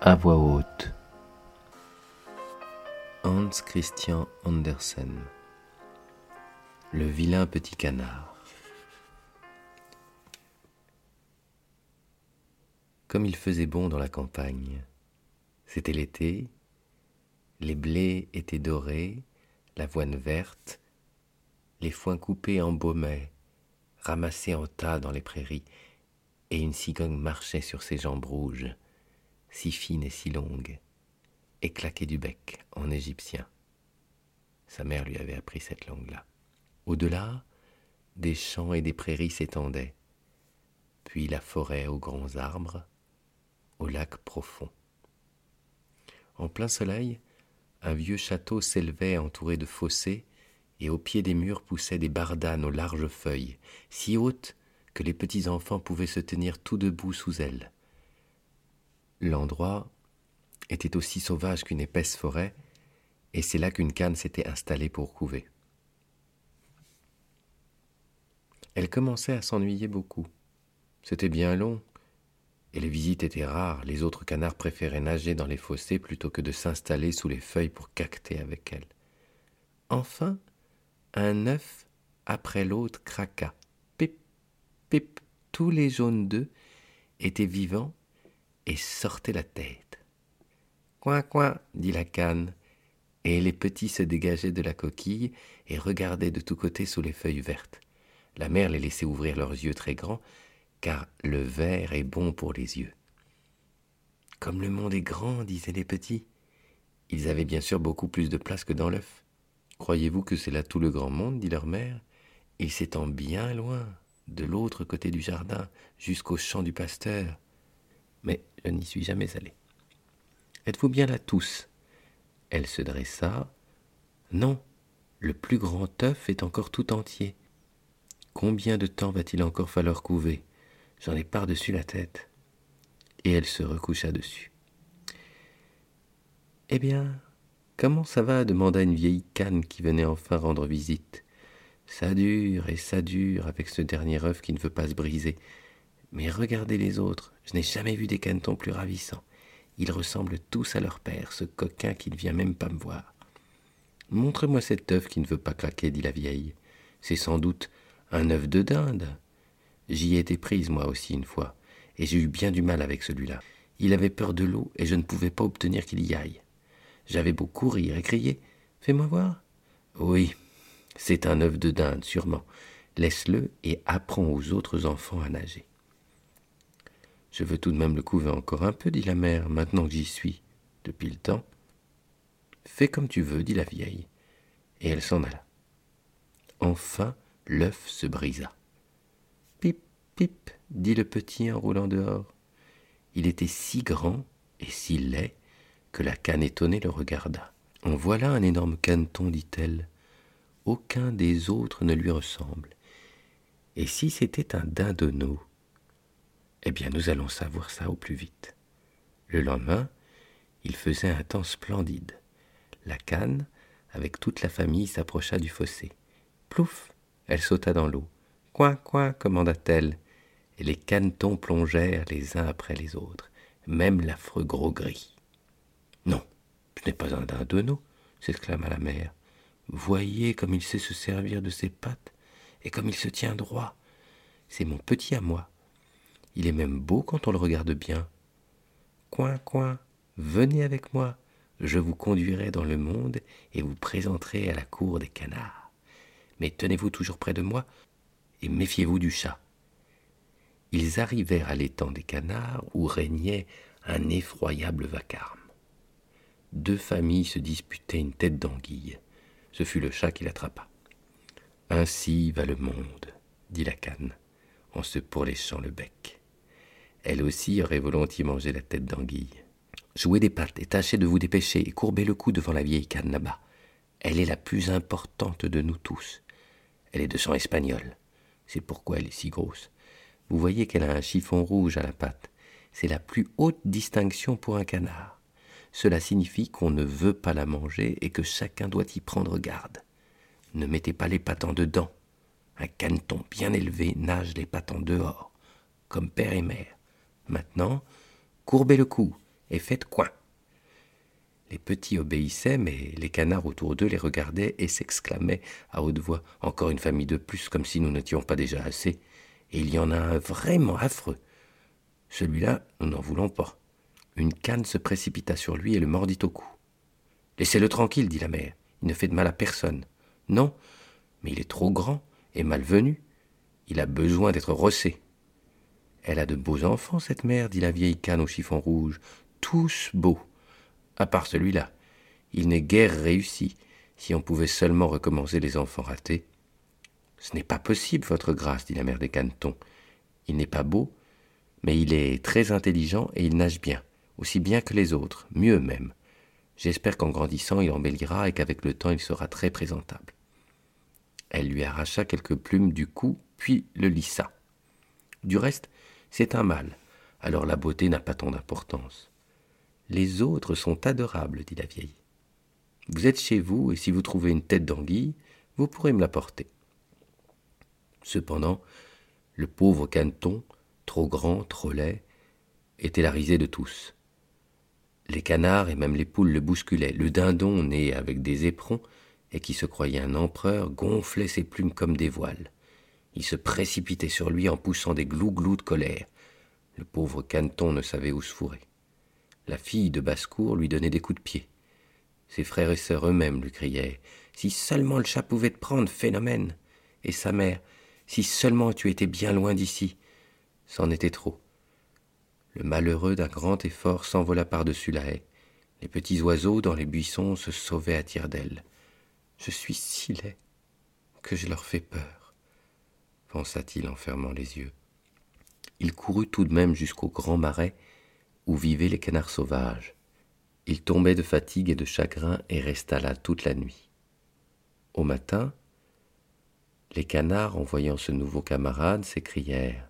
à voix haute. Hans Christian Andersen. Le vilain petit canard. Comme il faisait bon dans la campagne, c'était l'été, les blés étaient dorés, l'avoine verte, les foins coupés embaumaient, ramassés en tas dans les prairies, et une cigogne marchait sur ses jambes rouges, si fines et si longues, et du bec en égyptien. Sa mère lui avait appris cette langue-là. Au-delà, des champs et des prairies s'étendaient, puis la forêt aux grands arbres, au lac profond. En plein soleil, un vieux château s'élevait entouré de fossés, et au pied des murs poussaient des bardanes aux larges feuilles, si hautes que les petits enfants pouvaient se tenir tout debout sous elles. L'endroit était aussi sauvage qu'une épaisse forêt, et c'est là qu'une canne s'était installée pour couver. Elle commençait à s'ennuyer beaucoup. C'était bien long, et les visites étaient rares. Les autres canards préféraient nager dans les fossés plutôt que de s'installer sous les feuilles pour cacter avec elle. Enfin, un œuf après l'autre craqua. Pip, pip, tous les jaunes d'œufs étaient vivants et sortaient la tête. Coin, coin, dit la canne, et les petits se dégageaient de la coquille et regardaient de tous côtés sous les feuilles vertes. La mère les laissait ouvrir leurs yeux très grands, car le vert est bon pour les yeux. Comme le monde est grand, disaient les petits. Ils avaient bien sûr beaucoup plus de place que dans l'œuf. Croyez-vous que c'est là tout le grand monde dit leur mère? Il s'étend bien loin, de l'autre côté du jardin, jusqu'au champ du pasteur. Mais je n'y suis jamais allé. Êtes-vous bien là tous? Elle se dressa. Non, le plus grand œuf est encore tout entier. Combien de temps va-t-il encore falloir couver? J'en ai par-dessus la tête. Et elle se recoucha dessus. Eh bien, comment ça va? demanda une vieille canne qui venait enfin rendre visite. Ça dure et ça dure avec ce dernier œuf qui ne veut pas se briser. Mais regardez les autres, je n'ai jamais vu des canetons plus ravissants. Ils ressemblent tous à leur père, ce coquin qui ne vient même pas me voir. Montre-moi cet œuf qui ne veut pas craquer, dit la vieille. C'est sans doute un œuf de dinde. J'y ai été prise, moi aussi, une fois, et j'ai eu bien du mal avec celui-là. Il avait peur de l'eau, et je ne pouvais pas obtenir qu'il y aille. J'avais beau courir et crier. Fais-moi voir. Oui, c'est un œuf de dinde, sûrement. Laisse-le et apprends aux autres enfants à nager. Je veux tout de même le couver encore un peu, dit la mère, maintenant que j'y suis, depuis le temps. Fais comme tu veux, dit la vieille, et elle s'en alla. Enfin, l'œuf se brisa. Pip, dit le petit en roulant dehors. Il était si grand et si laid que la canne étonnée le regarda. En voilà un énorme caneton, dit-elle. Aucun des autres ne lui ressemble. Et si c'était un dindonneau? Eh bien, nous allons savoir ça au plus vite. Le lendemain, il faisait un temps splendide. La canne, avec toute la famille, s'approcha du fossé. Plouf Elle sauta dans l'eau. Coin, coin commanda-t-elle, et les canetons plongèrent les uns après les autres, même l'affreux gros gris. Non, ce n'est pas un dindonneau, s'exclama la mère. Voyez comme il sait se servir de ses pattes et comme il se tient droit. C'est mon petit à moi. Il est même beau quand on le regarde bien. Coin, coin, venez avec moi. Je vous conduirai dans le monde et vous présenterai à la cour des canards. Mais tenez-vous toujours près de moi et méfiez-vous du chat ils arrivèrent à l'étang des canards où régnait un effroyable vacarme. Deux familles se disputaient une tête d'anguille. Ce fut le chat qui l'attrapa. Ainsi va le monde, dit la canne, en se pourléchant le bec. Elle aussi aurait volontiers mangé la tête d'anguille. Jouez des pattes et tâchez de vous dépêcher et courbez le cou devant la vieille canne là-bas. Elle est la plus importante de nous tous. Elle est de sang espagnol. C'est pourquoi elle est si grosse. Vous voyez qu'elle a un chiffon rouge à la patte. C'est la plus haute distinction pour un canard. Cela signifie qu'on ne veut pas la manger et que chacun doit y prendre garde. Ne mettez pas les pattes en dedans. Un caneton bien élevé nage les pattes dehors, comme père et mère. Maintenant, courbez le cou et faites coin. Les petits obéissaient, mais les canards autour d'eux les regardaient et s'exclamaient à haute voix Encore une famille de plus, comme si nous n'étions pas déjà assez. Et il y en a un vraiment affreux. Celui-là, nous n'en voulons pas. Une canne se précipita sur lui et le mordit au cou. Laissez-le tranquille, dit la mère. Il ne fait de mal à personne. Non, mais il est trop grand et malvenu. Il a besoin d'être rossé. Elle a de beaux enfants, cette mère, dit la vieille canne au chiffon rouge. Tous beaux à part celui-là. Il n'est guère réussi, si on pouvait seulement recommencer les enfants ratés. Ce n'est pas possible, votre grâce, dit la mère des canetons. Il n'est pas beau, mais il est très intelligent et il nage bien, aussi bien que les autres, mieux même. J'espère qu'en grandissant il embellira et qu'avec le temps il sera très présentable. Elle lui arracha quelques plumes du cou, puis le lissa. Du reste, c'est un mâle, alors la beauté n'a pas tant d'importance. Les autres sont adorables, dit la vieille. Vous êtes chez vous, et si vous trouvez une tête d'anguille, vous pourrez me la porter. Cependant, le pauvre caneton, trop grand, trop laid, était la risée de tous. Les canards et même les poules le bousculaient. Le dindon, né avec des éperons, et qui se croyait un empereur, gonflait ses plumes comme des voiles. Il se précipitait sur lui en poussant des glou-glous de colère. Le pauvre caneton ne savait où se fourrer. La fille de basse-cour lui donnait des coups de pied. Ses frères et sœurs eux-mêmes lui criaient Si seulement le chat pouvait te prendre, phénomène Et sa mère Si seulement tu étais bien loin d'ici C'en était trop. Le malheureux d'un grand effort s'envola par-dessus la haie. Les petits oiseaux dans les buissons se sauvaient à tire-d'aile. Je suis si laid que je leur fais peur, pensa-t-il en fermant les yeux. Il courut tout de même jusqu'au grand marais où vivaient les canards sauvages. Il tombait de fatigue et de chagrin et resta là toute la nuit. Au matin, les canards, en voyant ce nouveau camarade, s'écrièrent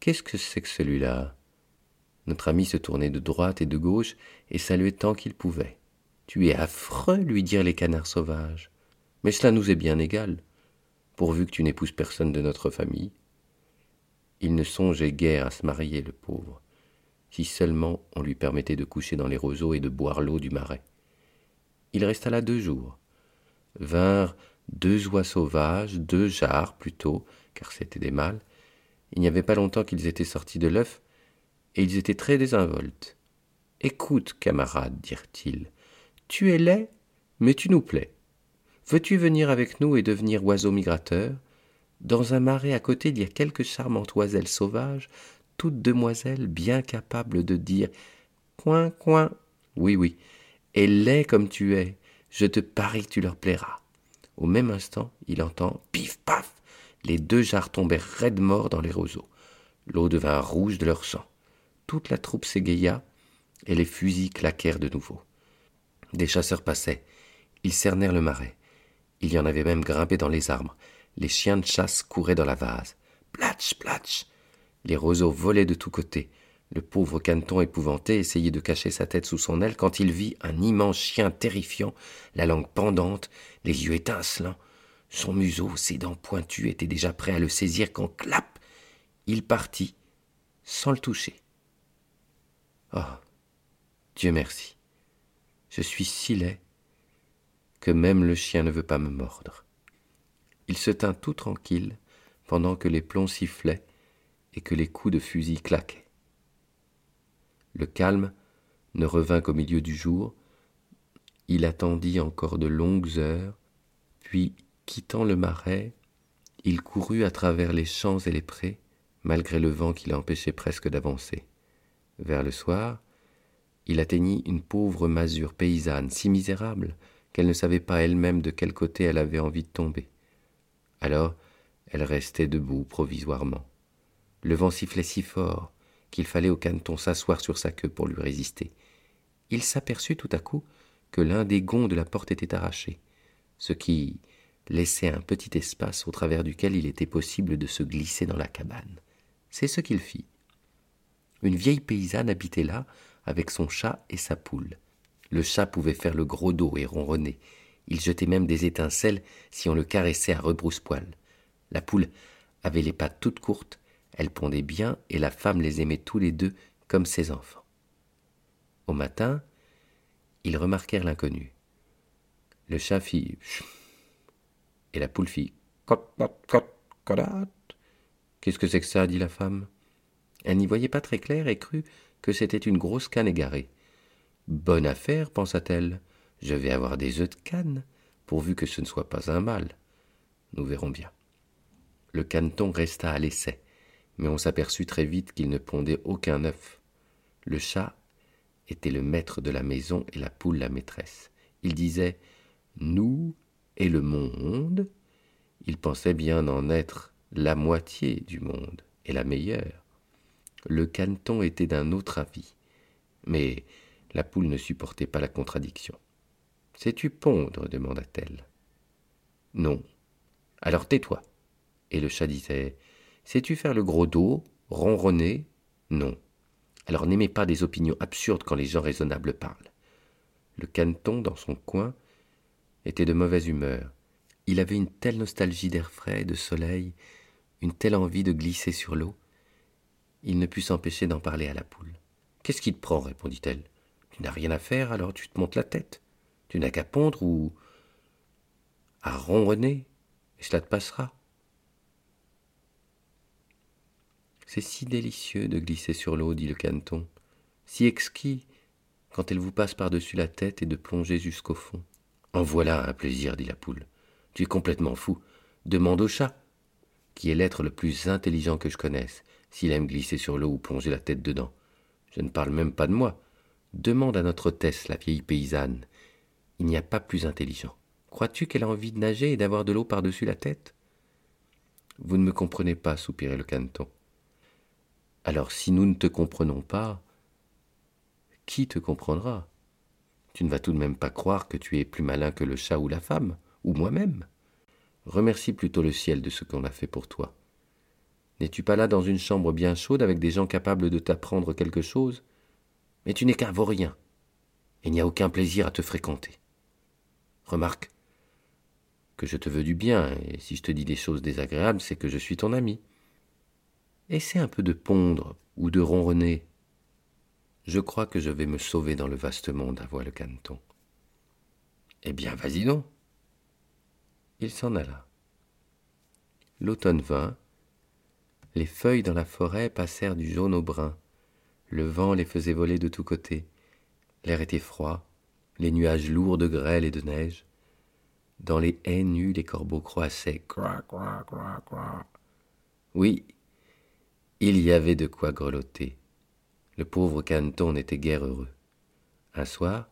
Qu'est-ce que c'est que celui-là? Notre ami se tournait de droite et de gauche et saluait tant qu'il pouvait. Tu es affreux, lui dirent les canards sauvages. Mais cela nous est bien égal, pourvu que tu n'épouses personne de notre famille. Il ne songeait guère à se marier, le pauvre si seulement on lui permettait de coucher dans les roseaux et de boire l'eau du marais. Il resta là deux jours. Vinrent deux oies sauvages, deux jarres plutôt, car c'étaient des mâles. Il n'y avait pas longtemps qu'ils étaient sortis de l'œuf, et ils étaient très désinvoltes. Écoute, camarade, dirent-ils, tu es laid, mais tu nous plais. Veux-tu venir avec nous et devenir oiseau migrateur? Dans un marais à côté, il y a quelques charmantes oiselles sauvages toute demoiselle bien capable de dire Coin, coin. Oui, oui. Et laid comme tu es, je te parie que tu leur plairas. Au même instant, il entend pif paf. Les deux jarres tombèrent raides morts dans les roseaux. L'eau devint rouge de leur sang. Toute la troupe s'égaya et les fusils claquèrent de nouveau. Des chasseurs passaient. Ils cernèrent le marais. Il y en avait même grimpé dans les arbres. Les chiens de chasse couraient dans la vase. Platch, platch. Les roseaux volaient de tous côtés. Le pauvre caneton épouvanté essayait de cacher sa tête sous son aile quand il vit un immense chien terrifiant, la langue pendante, les yeux étincelants. Son museau, ses dents pointues, étaient déjà prêts à le saisir quand clap Il partit, sans le toucher. Oh. Dieu merci. Je suis si laid que même le chien ne veut pas me mordre. Il se tint tout tranquille pendant que les plombs sifflaient et que les coups de fusil claquaient. Le calme ne revint qu'au milieu du jour. Il attendit encore de longues heures, puis, quittant le marais, il courut à travers les champs et les prés, malgré le vent qui l'empêchait presque d'avancer. Vers le soir, il atteignit une pauvre masure paysanne, si misérable qu'elle ne savait pas elle-même de quel côté elle avait envie de tomber. Alors, elle restait debout provisoirement. Le vent sifflait si fort qu'il fallait au caneton s'asseoir sur sa queue pour lui résister. Il s'aperçut tout à coup que l'un des gonds de la porte était arraché, ce qui laissait un petit espace au travers duquel il était possible de se glisser dans la cabane. C'est ce qu'il fit. Une vieille paysanne habitait là avec son chat et sa poule. Le chat pouvait faire le gros dos et ronronner. Il jetait même des étincelles si on le caressait à rebrousse-poil. La poule avait les pattes toutes courtes elle pondait bien, et la femme les aimait tous les deux comme ses enfants. Au matin, ils remarquèrent l'inconnu. Le chat fit et la poule fit Qu'est-ce que c'est que ça? dit la femme. Elle n'y voyait pas très clair et crut que c'était une grosse canne égarée. Bonne affaire, pensa-t-elle. Je vais avoir des œufs de canne, pourvu que ce ne soit pas un mâle. Nous verrons bien. Le caneton resta à l'essai, mais on s'aperçut très vite qu'il ne pondait aucun œuf. Le chat était le maître de la maison et la poule la maîtresse. Il disait Nous et le monde. Il pensait bien en être la moitié du monde et la meilleure. Le caneton était d'un autre avis, mais la poule ne supportait pas la contradiction. Sais-tu pondre demanda-t-elle. Non. Alors tais-toi. Et le chat disait Sais-tu faire le gros dos, ronronner? Non. Alors n'aimez pas des opinions absurdes quand les gens raisonnables parlent. Le caneton, dans son coin, était de mauvaise humeur. Il avait une telle nostalgie d'air frais, de soleil, une telle envie de glisser sur l'eau. Il ne put s'empêcher d'en parler à la poule. Qu'est-ce qui te prend? répondit-elle. Tu n'as rien à faire, alors tu te montes la tête. Tu n'as qu'à pondre ou à ronronner, et cela te passera. C'est si délicieux de glisser sur l'eau, dit le caneton, si exquis quand elle vous passe par-dessus la tête et de plonger jusqu'au fond. En voilà un plaisir, dit la poule. Tu es complètement fou. Demande au chat, qui est l'être le plus intelligent que je connaisse, s'il aime glisser sur l'eau ou plonger la tête dedans. Je ne parle même pas de moi. Demande à notre hôtesse, la vieille paysanne. Il n'y a pas plus intelligent. Crois-tu qu'elle a envie de nager et d'avoir de l'eau par-dessus la tête? Vous ne me comprenez pas, soupirait le caneton. Alors si nous ne te comprenons pas, qui te comprendra? Tu ne vas tout de même pas croire que tu es plus malin que le chat ou la femme, ou moi-même. Remercie plutôt le ciel de ce qu'on a fait pour toi. N'es-tu pas là dans une chambre bien chaude avec des gens capables de t'apprendre quelque chose? Mais tu n'es qu'un vaurien, et il n'y a aucun plaisir à te fréquenter. Remarque que je te veux du bien, et si je te dis des choses désagréables, c'est que je suis ton ami. Essaie un peu de pondre ou de ronronner. Je crois que je vais me sauver dans le vaste monde, avoua le caneton. Eh bien, vas-y donc. Il s'en alla. L'automne vint. Les feuilles dans la forêt passèrent du jaune au brun. Le vent les faisait voler de tous côtés. L'air était froid, les nuages lourds de grêle et de neige. Dans les haies nues, les corbeaux croissaient. Oui, il y avait de quoi grelotter. Le pauvre caneton n'était guère heureux. Un soir,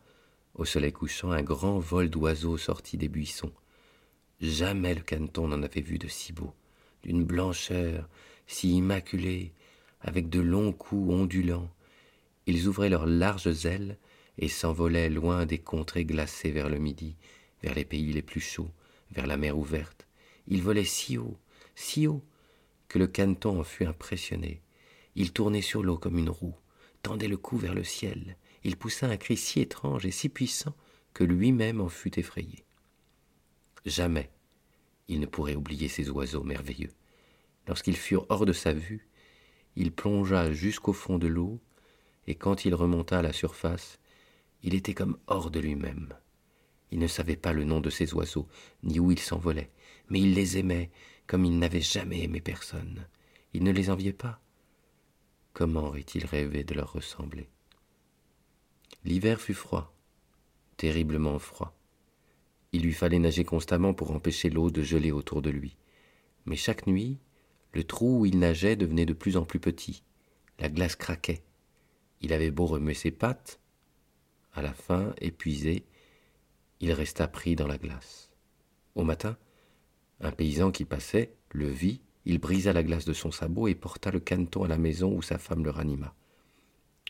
au soleil couchant, un grand vol d'oiseaux sortit des buissons. Jamais le caneton n'en avait vu de si beau, d'une blancheur si immaculée, avec de longs coups ondulants. Ils ouvraient leurs larges ailes et s'envolaient loin des contrées glacées vers le midi, vers les pays les plus chauds, vers la mer ouverte. Ils volaient si haut, si haut, que le caneton en fut impressionné. Il tournait sur l'eau comme une roue, tendait le cou vers le ciel. Il poussa un cri si étrange et si puissant que lui-même en fut effrayé. Jamais il ne pourrait oublier ces oiseaux merveilleux. Lorsqu'ils furent hors de sa vue, il plongea jusqu'au fond de l'eau, et quand il remonta à la surface, il était comme hors de lui-même. Il ne savait pas le nom de ces oiseaux, ni où ils s'envolaient, mais il les aimait comme il n'avait jamais aimé personne. Il ne les enviait pas. Comment aurait-il rêvé de leur ressembler? L'hiver fut froid, terriblement froid. Il lui fallait nager constamment pour empêcher l'eau de geler autour de lui. Mais chaque nuit, le trou où il nageait devenait de plus en plus petit. La glace craquait. Il avait beau remuer ses pattes. À la fin, épuisé, il resta pris dans la glace. Au matin, un paysan qui passait le vit, il brisa la glace de son sabot et porta le caneton à la maison où sa femme le ranima.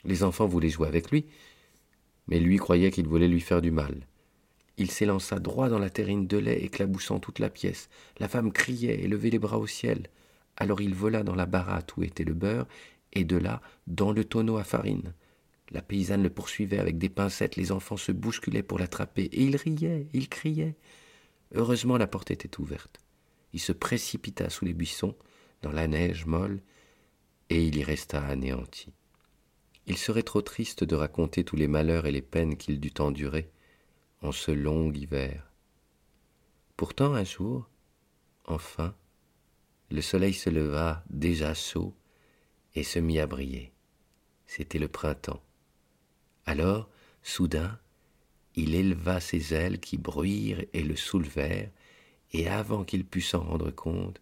Les enfants voulaient jouer avec lui, mais lui croyait qu'il voulait lui faire du mal. Il s'élança droit dans la terrine de lait, éclaboussant toute la pièce. La femme criait et levait les bras au ciel. Alors il vola dans la baratte où était le beurre, et de là dans le tonneau à farine. La paysanne le poursuivait avec des pincettes, les enfants se bousculaient pour l'attraper, et il riait, il criait. Heureusement la porte était ouverte il se précipita sous les buissons, dans la neige molle, et il y resta anéanti. Il serait trop triste de raconter tous les malheurs et les peines qu'il dut endurer en ce long hiver. Pourtant un jour, enfin, le soleil se leva déjà chaud et se mit à briller. C'était le printemps. Alors, soudain, il éleva ses ailes qui bruirent et le soulevèrent, et avant qu'il pût s'en rendre compte,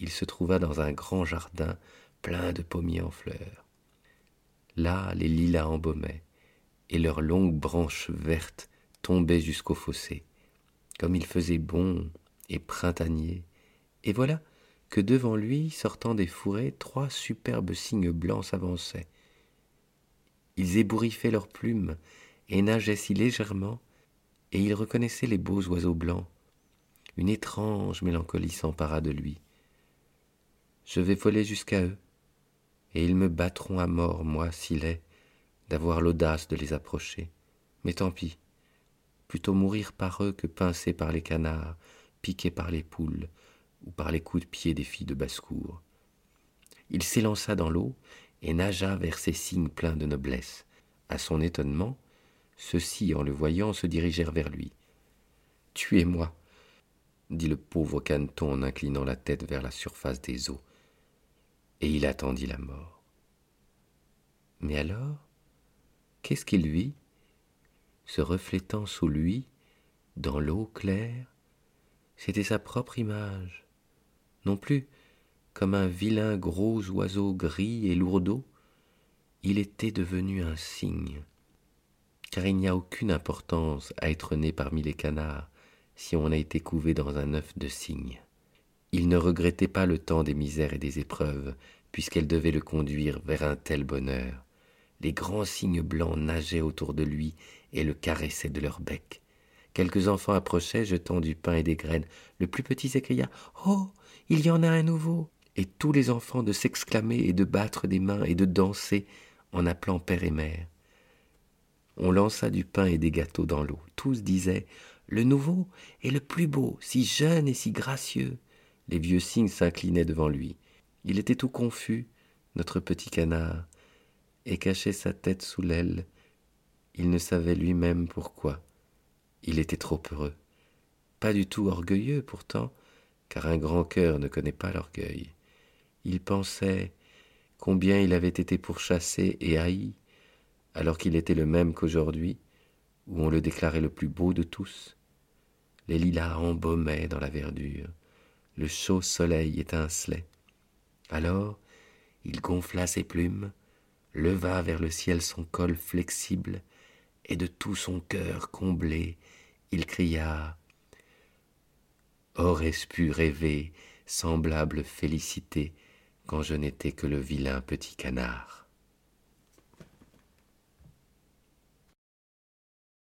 il se trouva dans un grand jardin plein de pommiers en fleurs. Là, les lilas embaumaient, et leurs longues branches vertes tombaient jusqu'au fossé, comme il faisait bon et printanier. Et voilà que devant lui, sortant des fourrés, trois superbes cygnes blancs s'avançaient. Ils ébouriffaient leurs plumes et nageaient si légèrement, et il reconnaissait les beaux oiseaux blancs. Une étrange mélancolie s'empara de lui. Je vais voler jusqu'à eux, et ils me battront à mort, moi, s'il est, d'avoir l'audace de les approcher. Mais tant pis, plutôt mourir par eux que pincé par les canards, piqué par les poules, ou par les coups de pied des filles de basse-cour. Il s'élança dans l'eau et nagea vers ces signes pleins de noblesse. À son étonnement, ceux-ci, en le voyant, se dirigèrent vers lui. Tuez-moi, dit le pauvre caneton en inclinant la tête vers la surface des eaux et il attendit la mort. Mais alors, qu'est-ce qu'il vit Se reflétant sous lui, dans l'eau claire, c'était sa propre image, non plus comme un vilain gros oiseau gris et lourdeau, il était devenu un cygne, car il n'y a aucune importance à être né parmi les canards si on a été couvé dans un œuf de cygne. Il ne regrettait pas le temps des misères et des épreuves, puisqu'elle devait le conduire vers un tel bonheur. Les grands cygnes blancs nageaient autour de lui et le caressaient de leur bec. Quelques enfants approchaient, jetant du pain et des graines. Le plus petit s'écria Oh Il y en a un nouveau Et tous les enfants de s'exclamer et de battre des mains et de danser en appelant père et mère. On lança du pain et des gâteaux dans l'eau. Tous disaient Le nouveau est le plus beau, si jeune et si gracieux. Les vieux cygnes s'inclinaient devant lui. Il était tout confus, notre petit canard, et cachait sa tête sous l'aile. Il ne savait lui-même pourquoi. Il était trop heureux. Pas du tout orgueilleux pourtant, car un grand cœur ne connaît pas l'orgueil. Il pensait combien il avait été pourchassé et haï, alors qu'il était le même qu'aujourd'hui, où on le déclarait le plus beau de tous. Les lilas embaumaient dans la verdure le chaud soleil étincelait. Alors il gonfla ses plumes, leva vers le ciel son col flexible, et de tout son cœur comblé, il cria Aurais-je pu rêver semblable félicité quand je n'étais que le vilain petit canard